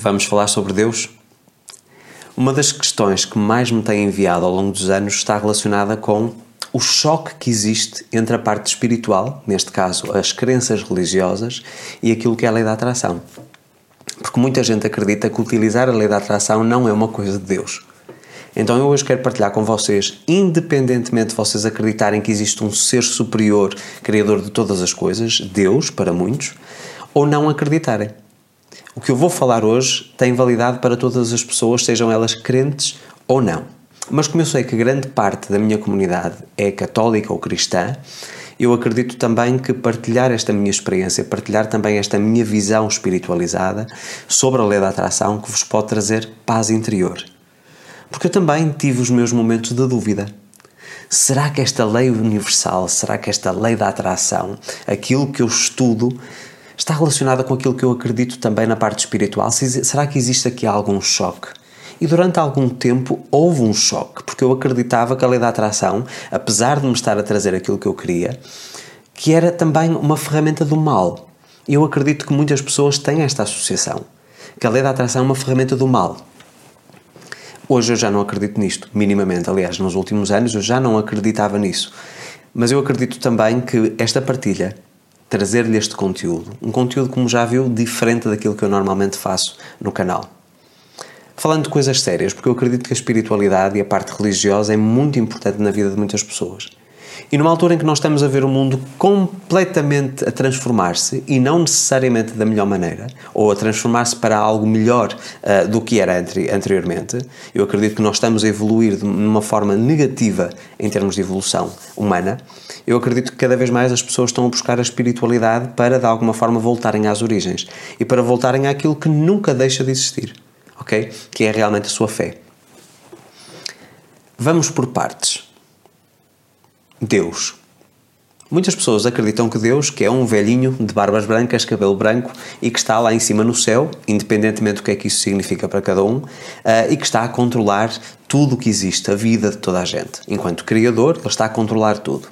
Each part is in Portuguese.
Vamos falar sobre Deus? Uma das questões que mais me tem enviado ao longo dos anos está relacionada com o choque que existe entre a parte espiritual, neste caso as crenças religiosas, e aquilo que é a lei da atração. Porque muita gente acredita que utilizar a lei da atração não é uma coisa de Deus. Então eu hoje quero partilhar com vocês, independentemente de vocês acreditarem que existe um ser superior, criador de todas as coisas, Deus para muitos, ou não acreditarem. O que eu vou falar hoje tem validade para todas as pessoas, sejam elas crentes ou não. Mas como eu sei que grande parte da minha comunidade é católica ou cristã, eu acredito também que partilhar esta minha experiência, partilhar também esta minha visão espiritualizada sobre a lei da atração que vos pode trazer paz interior. Porque eu também tive os meus momentos de dúvida. Será que esta lei universal, será que esta lei da atração, aquilo que eu estudo, está relacionada com aquilo que eu acredito também na parte espiritual? Será que existe aqui algum choque? E durante algum tempo houve um choque, porque eu acreditava que a lei da atração, apesar de me estar a trazer aquilo que eu queria, que era também uma ferramenta do mal. Eu acredito que muitas pessoas têm esta associação, que a lei da atração é uma ferramenta do mal. Hoje eu já não acredito nisto, minimamente. Aliás, nos últimos anos eu já não acreditava nisso. Mas eu acredito também que esta partilha trazer-lhe este conteúdo. Um conteúdo, como já viu, diferente daquilo que eu normalmente faço no canal. Falando de coisas sérias, porque eu acredito que a espiritualidade e a parte religiosa é muito importante na vida de muitas pessoas. E numa altura em que nós estamos a ver o mundo completamente a transformar-se e não necessariamente da melhor maneira, ou a transformar-se para algo melhor uh, do que era anteriormente, eu acredito que nós estamos a evoluir de uma forma negativa em termos de evolução humana. Eu acredito que cada vez mais as pessoas estão a buscar a espiritualidade para de alguma forma voltarem às origens e para voltarem àquilo que nunca deixa de existir, ok? Que é realmente a sua fé. Vamos por partes. Deus. Muitas pessoas acreditam que Deus, que é um velhinho de barbas brancas, cabelo branco e que está lá em cima no céu, independentemente do que é que isso significa para cada um, uh, e que está a controlar tudo o que existe, a vida de toda a gente. Enquanto Criador, Ele está a controlar tudo.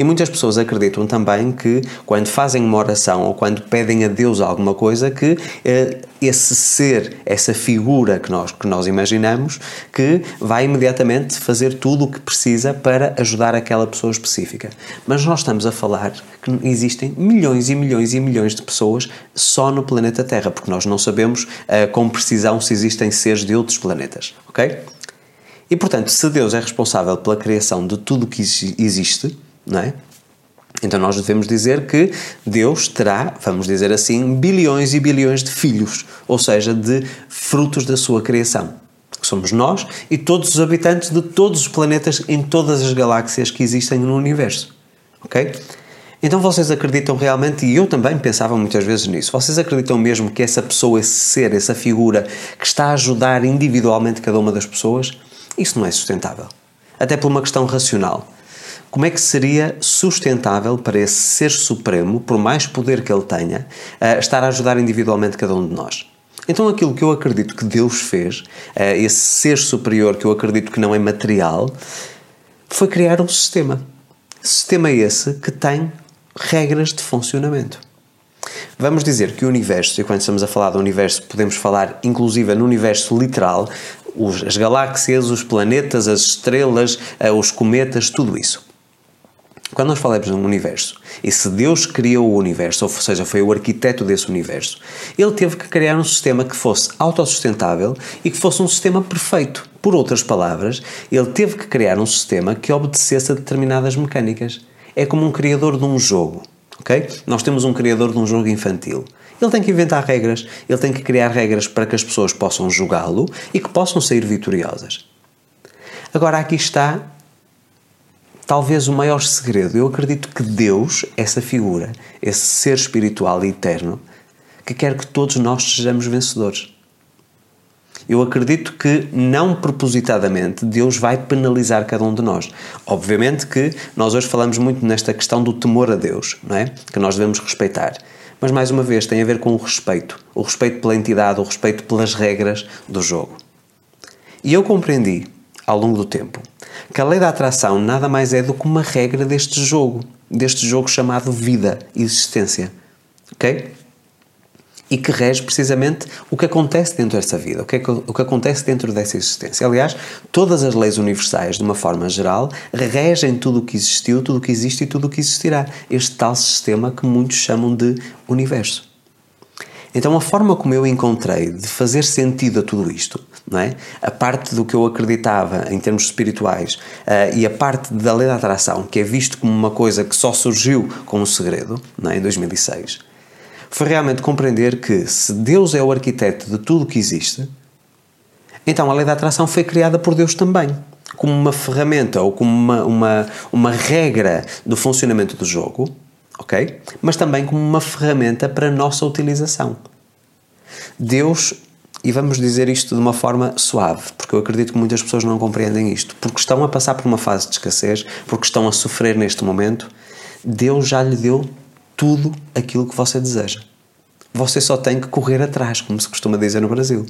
E muitas pessoas acreditam também que quando fazem uma oração ou quando pedem a Deus alguma coisa, que eh, esse ser, essa figura que nós, que nós imaginamos, que vai imediatamente fazer tudo o que precisa para ajudar aquela pessoa específica. Mas nós estamos a falar que existem milhões e milhões e milhões de pessoas só no planeta Terra, porque nós não sabemos uh, com precisão se existem seres de outros planetas, ok? E portanto, se Deus é responsável pela criação de tudo o que existe, não é? Então nós devemos dizer que Deus terá, vamos dizer assim, bilhões e bilhões de filhos, ou seja, de frutos da sua criação, que somos nós e todos os habitantes de todos os planetas em todas as galáxias que existem no universo. OK? Então vocês acreditam realmente, e eu também pensava muitas vezes nisso, vocês acreditam mesmo que essa pessoa, esse ser, essa figura que está a ajudar individualmente cada uma das pessoas, isso não é sustentável. Até por uma questão racional. Como é que seria sustentável para esse ser supremo, por mais poder que ele tenha, estar a ajudar individualmente cada um de nós? Então, aquilo que eu acredito que Deus fez, esse ser superior que eu acredito que não é material, foi criar um sistema. Sistema esse que tem regras de funcionamento. Vamos dizer que o universo, e quando estamos a falar do universo, podemos falar inclusive no universo literal, as galáxias, os planetas, as estrelas, eh, os cometas, tudo isso. Quando nós falamos de um universo, e se Deus criou o universo, ou seja, foi o arquiteto desse universo, ele teve que criar um sistema que fosse autossustentável e que fosse um sistema perfeito. Por outras palavras, ele teve que criar um sistema que obedecesse a determinadas mecânicas. É como um criador de um jogo, ok? Nós temos um criador de um jogo infantil. Ele tem que inventar regras, ele tem que criar regras para que as pessoas possam jogá-lo e que possam sair vitoriosas. Agora aqui está talvez o maior segredo. Eu acredito que Deus, essa figura, esse ser espiritual e eterno, que quer que todos nós sejamos vencedores. Eu acredito que, não propositadamente, Deus vai penalizar cada um de nós. Obviamente que nós hoje falamos muito nesta questão do temor a Deus, não é? Que nós devemos respeitar. Mas, mais uma vez, tem a ver com o respeito. O respeito pela entidade, o respeito pelas regras do jogo. E eu compreendi, ao longo do tempo, que a lei da atração nada mais é do que uma regra deste jogo, deste jogo chamado vida, existência. Ok? e que rege precisamente o que acontece dentro dessa vida, o que, é que, o que acontece dentro dessa existência. Aliás, todas as leis universais, de uma forma geral, regem tudo o que existiu, tudo o que existe e tudo o que existirá. Este tal sistema que muitos chamam de universo. Então, a forma como eu encontrei de fazer sentido a tudo isto, não é? a parte do que eu acreditava em termos espirituais uh, e a parte da lei da atração, que é visto como uma coisa que só surgiu com um segredo, não é? em 2006, foi realmente compreender que se Deus é o arquiteto de tudo o que existe, então a lei da atração foi criada por Deus também, como uma ferramenta ou como uma, uma, uma regra do funcionamento do jogo ok? Mas também como uma ferramenta para nossa utilização. Deus, e vamos dizer isto de uma forma suave, porque eu acredito que muitas pessoas não compreendem isto, porque estão a passar por uma fase de escassez, porque estão a sofrer neste momento, Deus já lhe deu tudo aquilo que você deseja. Você só tem que correr atrás, como se costuma dizer no Brasil.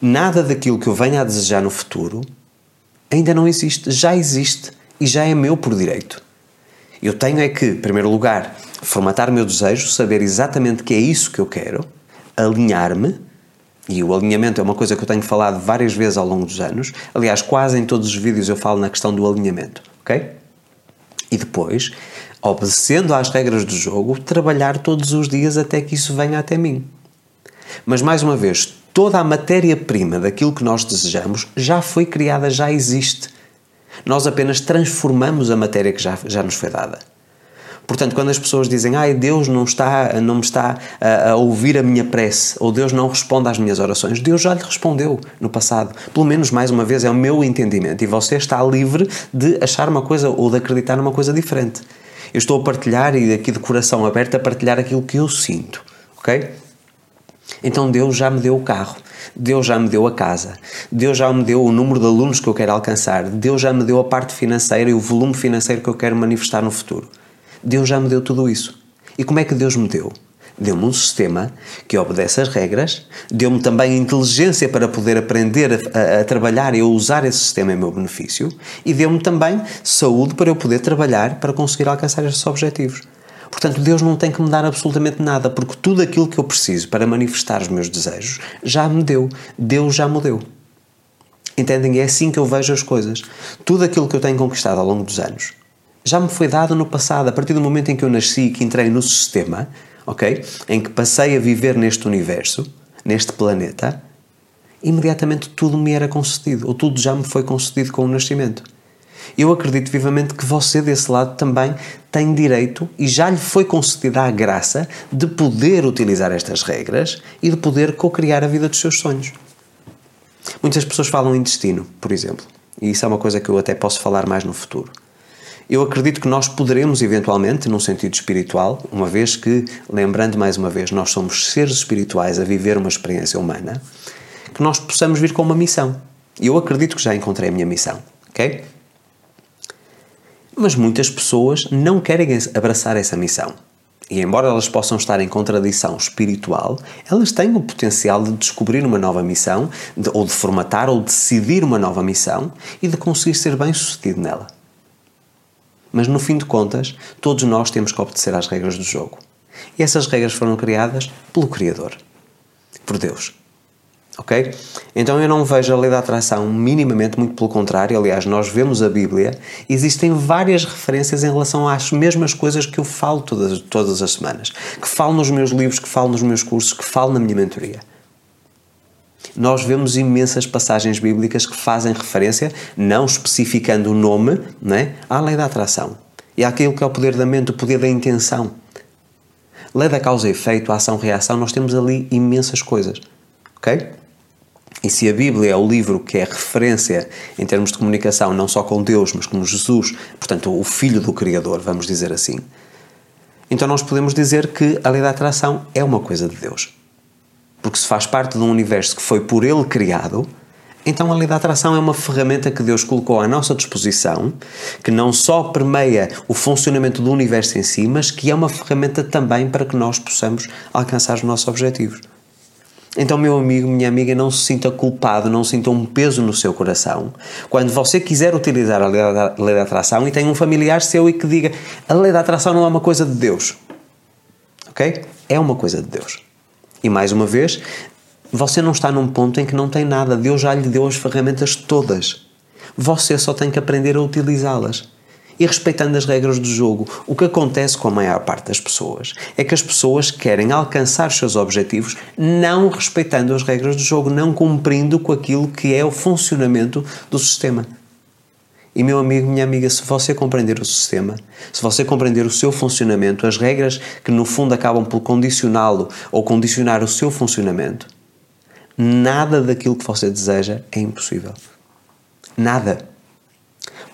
Nada daquilo que eu venha a desejar no futuro ainda não existe, já existe e já é meu por direito. Eu tenho é que, em primeiro lugar, formatar o meu desejo, saber exatamente que é isso que eu quero, alinhar-me, e o alinhamento é uma coisa que eu tenho falado várias vezes ao longo dos anos. Aliás, quase em todos os vídeos eu falo na questão do alinhamento, ok? E depois, obedecendo às regras do jogo, trabalhar todos os dias até que isso venha até mim. Mas mais uma vez, toda a matéria-prima daquilo que nós desejamos já foi criada, já existe. Nós apenas transformamos a matéria que já, já nos foi dada. Portanto, quando as pessoas dizem, ai, Deus não, está, não me está a, a, ouvir a minha prece, ou Deus não responde às minhas orações, Deus já lhe respondeu no passado. Pelo menos, mais uma vez, é o meu entendimento. E você está livre de achar uma coisa ou de acreditar numa coisa diferente. Eu estou a partilhar e aqui de coração aberto a partilhar aquilo que eu sinto, ok? Então Deus já me deu o carro. Deus já me deu a casa, Deus já me deu o número de alunos que eu quero alcançar, Deus já me deu a parte financeira e o volume financeiro que eu quero manifestar no futuro. Deus já me deu tudo isso. E como é que Deus me deu? Deu-me um sistema que obedece às regras, deu-me também inteligência para poder aprender a, a, a, trabalhar e a usar esse sistema em meu benefício, e deu-me também saúde para eu poder trabalhar para conseguir alcançar estes objetivos. Portanto, Deus não tem que me dar absolutamente nada, porque tudo aquilo que eu preciso para manifestar os meus desejos já me deu. Deus já me deu. Entendem? É assim que eu vejo as coisas. Tudo aquilo que eu tenho conquistado ao longo dos anos já me foi dado no passado, a partir do momento em que eu nasci e que entrei no sistema, ok? Em que passei a viver neste universo, neste planeta, imediatamente tudo me era concedido, ou tudo já me foi concedido com o nascimento. Eu acredito vivamente que você, desse lado, também tem direito e já lhe foi concedida a graça de poder utilizar estas regras e de poder co-criar a vida dos seus sonhos. Muitas pessoas falam em destino, por exemplo, e isso é uma coisa que eu até posso falar mais no futuro. Eu acredito que nós poderemos, eventualmente, num sentido espiritual, uma vez que, lembrando mais uma vez, nós somos seres espirituais a viver uma experiência humana, que nós possamos vir com uma missão. Eu acredito que já encontrei a minha missão, ok? Mas muitas pessoas não querem abraçar essa missão. E embora elas possam estar em contradição espiritual, elas têm o potencial de descobrir uma nova missão, de, ou de formatar ou decidir uma nova missão e de conseguir ser bem sucedido nela. Mas no fim de contas, todos nós temos que obedecer às regras do jogo. E essas regras foram criadas pelo Criador, por Deus ok? Então eu não vejo a lei da atração minimamente, muito pelo contrário. Aliás, nós vemos a Bíblia, existem várias referências em relação às mesmas coisas que eu falo todas, todas as semanas, que falo nos meus livros, que falo nos meus cursos, que falo na minha mentoria. Nós vemos imensas passagens bíblicas que fazem referência, não especificando o nome, né, à lei da atração. E àquilo que é o poder da mente, o poder da intenção. Lei da causa e efeito, ação-reação, nós temos ali imensas coisas. Ok? E se a Bíblia é o livro que é referência em termos de comunicação, não só com Deus, mas com Jesus, portanto, o Filho do Criador, vamos dizer assim, então nós podemos dizer que a lei da atração é uma coisa de Deus. Porque se faz parte de um universo que foi por Ele criado, então a lei da atração é uma ferramenta que Deus colocou à nossa disposição, que não só permeia o funcionamento do universo em si, mas que é uma ferramenta também para que nós possamos alcançar os nossos objetivos. Então, meu amigo, minha amiga, não se sinta culpado, não sinta um peso no seu coração. Quando você quiser utilizar a lei da, atração e tem um familiar seu e que diga a lei da atração não é uma coisa de Deus. Ok? É uma coisa de Deus. E mais uma vez, você não está num ponto em que não tem nada. Deus já lhe deu as ferramentas todas. Você só tem que aprender a utilizá-las. E respeitando as regras do jogo, o que acontece com a maior parte das pessoas é que as pessoas querem alcançar os seus objetivos não respeitando as regras do jogo, não cumprindo com aquilo que é o funcionamento do sistema. E meu amigo, minha amiga, se você compreender o sistema, se você compreender o seu funcionamento, as regras que no fundo acabam por condicioná-lo ou condicionar o seu funcionamento, nada daquilo que você deseja é impossível. Nada.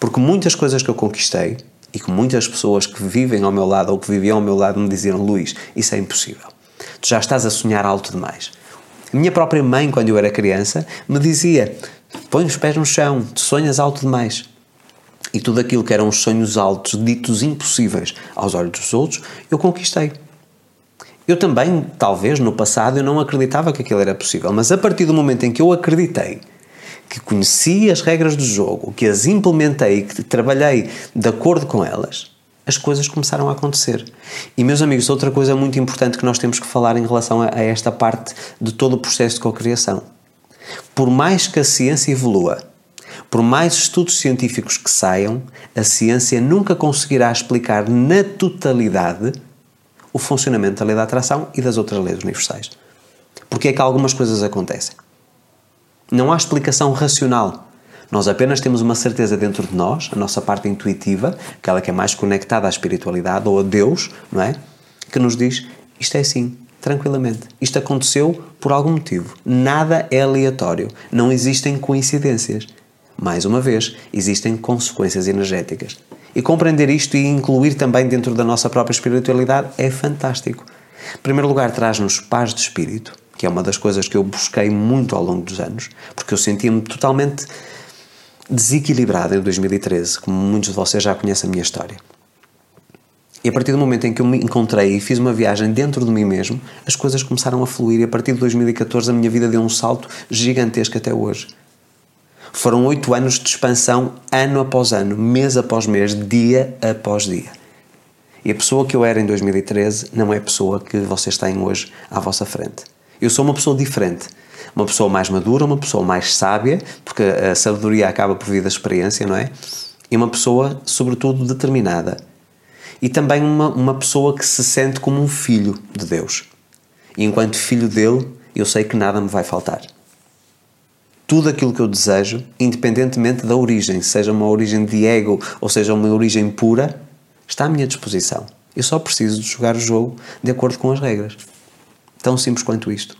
Porque muitas coisas que eu conquistei e que muitas pessoas que vivem ao meu lado ou que viviam ao meu lado me diziam: Luís, isso é impossível. Tu já estás a sonhar alto demais. A minha própria mãe, quando eu era criança, me dizia: põe os pés no chão, tu sonhas alto demais. E tudo aquilo que eram os sonhos altos, ditos impossíveis aos olhos dos outros, eu conquistei. Eu também, talvez no passado, eu não acreditava que aquilo era possível, mas a partir do momento em que eu acreditei que conheci as regras do jogo, que as implementei, que trabalhei de acordo com elas, as coisas começaram a acontecer. E, meus amigos, outra coisa muito importante que nós temos que falar em relação a, esta parte de todo o processo de cocriação. Por mais que a ciência evolua, por mais estudos científicos que saiam, a ciência nunca conseguirá explicar na totalidade o funcionamento da lei da atração e das outras leis universais. Porque é que algumas coisas acontecem? Não há explicação racional. Nós apenas temos uma certeza dentro de nós, a nossa parte intuitiva, aquela que é mais conectada à espiritualidade ou a Deus, não é? Que nos diz: isto é assim, tranquilamente. Isto aconteceu por algum motivo. Nada é aleatório. Não existem coincidências. Mais uma vez, existem consequências energéticas. E compreender isto e incluir também dentro da nossa própria espiritualidade é fantástico. Em primeiro lugar, traz-nos paz de espírito que é uma das coisas que eu busquei muito ao longo dos anos, porque eu sentia-me totalmente desequilibrado em 2013, como muitos de vocês já conhecem a minha história. E a partir do momento em que eu me encontrei e fiz uma viagem dentro de mim mesmo, as coisas começaram a fluir e a partir de 2014 a minha vida deu um salto gigantesco até hoje. Foram oito anos de expansão, ano após ano, mês após mês, dia após dia. E a pessoa que eu era em 2013 não é a pessoa que vocês têm hoje à vossa frente. Eu sou uma pessoa diferente. Uma pessoa mais madura, uma pessoa mais sábia, porque a sabedoria acaba por vir da experiência, não é? E uma pessoa, sobretudo, determinada. E também uma, uma pessoa que se sente como um filho de Deus. E enquanto filho dele, eu sei que nada me vai faltar. Tudo aquilo que eu desejo, independentemente da origem, seja uma origem de ego ou seja uma origem pura, está à minha disposição. Eu só preciso de jogar o jogo de acordo com as regras. Tão simples quanto isto.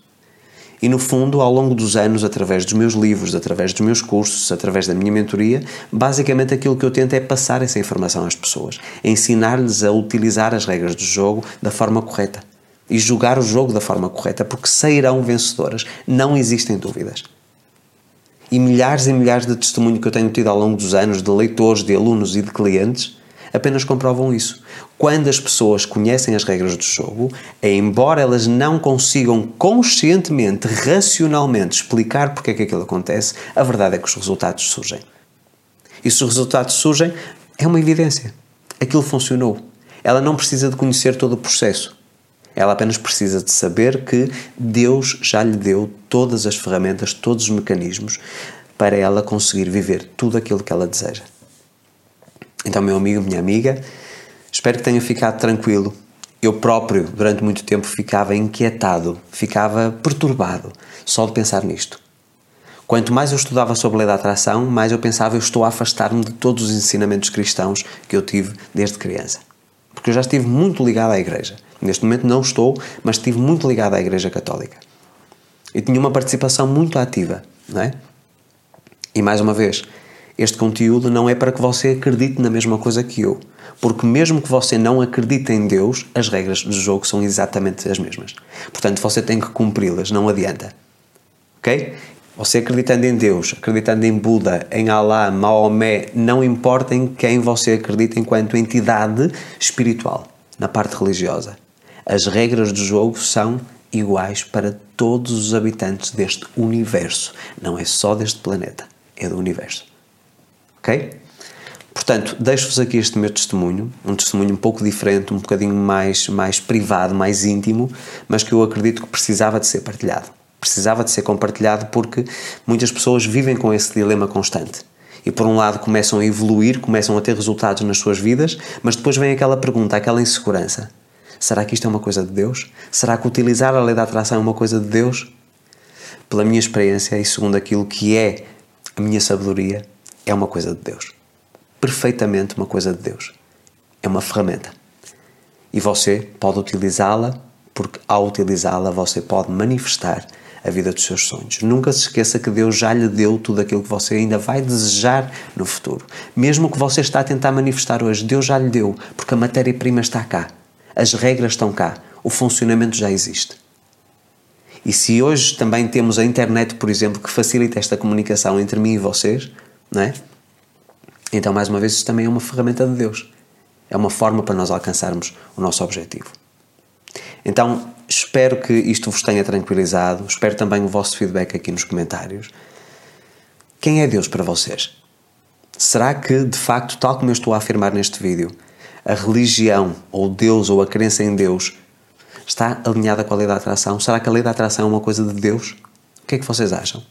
E no fundo, ao longo dos anos, através dos meus livros, através dos meus cursos, através da minha mentoria, basicamente aquilo que eu tento é passar essa informação às pessoas, ensinar-lhes a utilizar as regras do jogo da forma correta e jogar o jogo da forma correta, porque sairão vencedoras, não existem dúvidas. E milhares e milhares de testemunhos que eu tenho tido ao longo dos anos de leitores, de alunos e de clientes apenas comprovam isso. Quando as pessoas conhecem as regras do jogo, embora elas não consigam conscientemente, racionalmente explicar porque é que aquilo acontece, a verdade é que os resultados surgem. E se os resultados surgem, é uma evidência. Aquilo funcionou. Ela não precisa de conhecer todo o processo. Ela apenas precisa de saber que Deus já lhe deu todas as ferramentas, todos os mecanismos para ela conseguir viver tudo aquilo que ela deseja. Então, meu amigo, minha amiga, espero que tenha ficado tranquilo. Eu próprio, durante muito tempo, ficava inquietado, ficava perturbado só de pensar nisto. Quanto mais eu estudava sobre a lei da atração, mais eu pensava eu estou a afastar-me de todos os ensinamentos cristãos que eu tive desde criança. Porque eu já estive muito ligado à igreja. Neste momento não estou, mas estive muito ligado à igreja católica. E tinha uma participação muito ativa, não é? E mais uma vez, este conteúdo não é para que você acredite na mesma coisa que eu. Porque, mesmo que você não acredite em Deus, as regras do jogo são exatamente as mesmas. Portanto, você tem que cumpri-las, não adianta. Ok? Você acreditando em Deus, acreditando em Buda, em Alá, Maomé, não importa em quem você acredita enquanto entidade espiritual, na parte religiosa. As regras do jogo são iguais para todos os habitantes deste universo. Não é só deste planeta, é do universo. Ok? Portanto, deixo-vos aqui este meu testemunho, um testemunho um pouco diferente, um bocadinho mais, mais privado, mais íntimo, mas que eu acredito que precisava de ser partilhado. Precisava de ser compartilhado porque muitas pessoas vivem com esse dilema constante. E por um lado começam a evoluir, começam a ter resultados nas suas vidas, mas depois vem aquela pergunta, aquela insegurança. Será que isto é uma coisa de Deus? Será que utilizar a lei da atração é uma coisa de Deus? Pela minha experiência e segundo aquilo que é a minha sabedoria, é uma coisa de Deus perfeitamente uma coisa de Deus. É uma ferramenta. E você pode utilizá-la, porque ao utilizá-la você pode manifestar a vida dos seus sonhos. Nunca se esqueça que Deus já lhe deu tudo aquilo que você ainda vai desejar no futuro. Mesmo que você está a tentar manifestar hoje, Deus já lhe deu, porque a matéria-prima está cá. As regras estão cá. O funcionamento já existe. E se hoje também temos a internet, por exemplo, que facilita esta comunicação entre mim e vocês, não é? Então, mais uma vez, isso também é uma ferramenta de Deus. É uma forma para nós alcançarmos o nosso objetivo. Então, espero que isto vos tenha tranquilizado. Espero também o vosso feedback aqui nos comentários. Quem é Deus para vocês? Será que, de facto, tal como eu estou a afirmar neste vídeo, a religião, ou Deus, ou a crença em Deus, está alinhada com a lei da atração? Será que a lei da atração é uma coisa de Deus? O que é que vocês acham?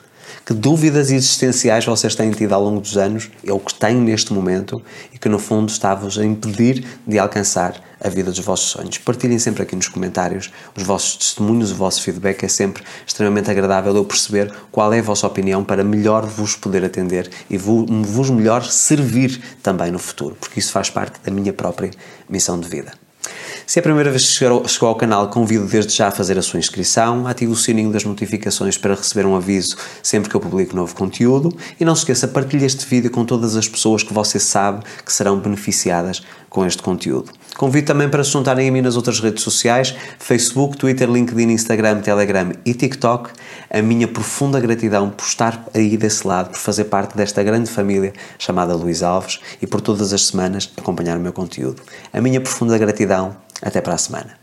Que dúvidas existenciais vocês têm tido ao longo dos anos, ou que têm neste momento, e que no fundo está-vos a impedir de alcançar a vida dos vossos sonhos. Partilhem sempre aqui nos comentários os vossos testemunhos, o vosso feedback é sempre extremamente agradável eu perceber qual é a vossa opinião para melhor vos poder atender e vos melhor servir também no futuro, porque isso faz parte da minha própria missão de vida. Se é a primeira vez que chegou ao canal, convido desde já a fazer a sua inscrição, ative o sininho das notificações para receber um aviso sempre que eu publico novo conteúdo e não se esqueça, partilhe este vídeo com todas as pessoas que você sabe que serão beneficiadas com este conteúdo. Convido também para se juntarem a mim nas outras redes sociais, Facebook, Twitter, LinkedIn, Instagram, Telegram e TikTok. A minha profunda gratidão por estar aí desse lado, por fazer parte desta grande família chamada Luís Alves e por todas as semanas acompanhar o meu conteúdo. A minha profunda gratidão até para a semana.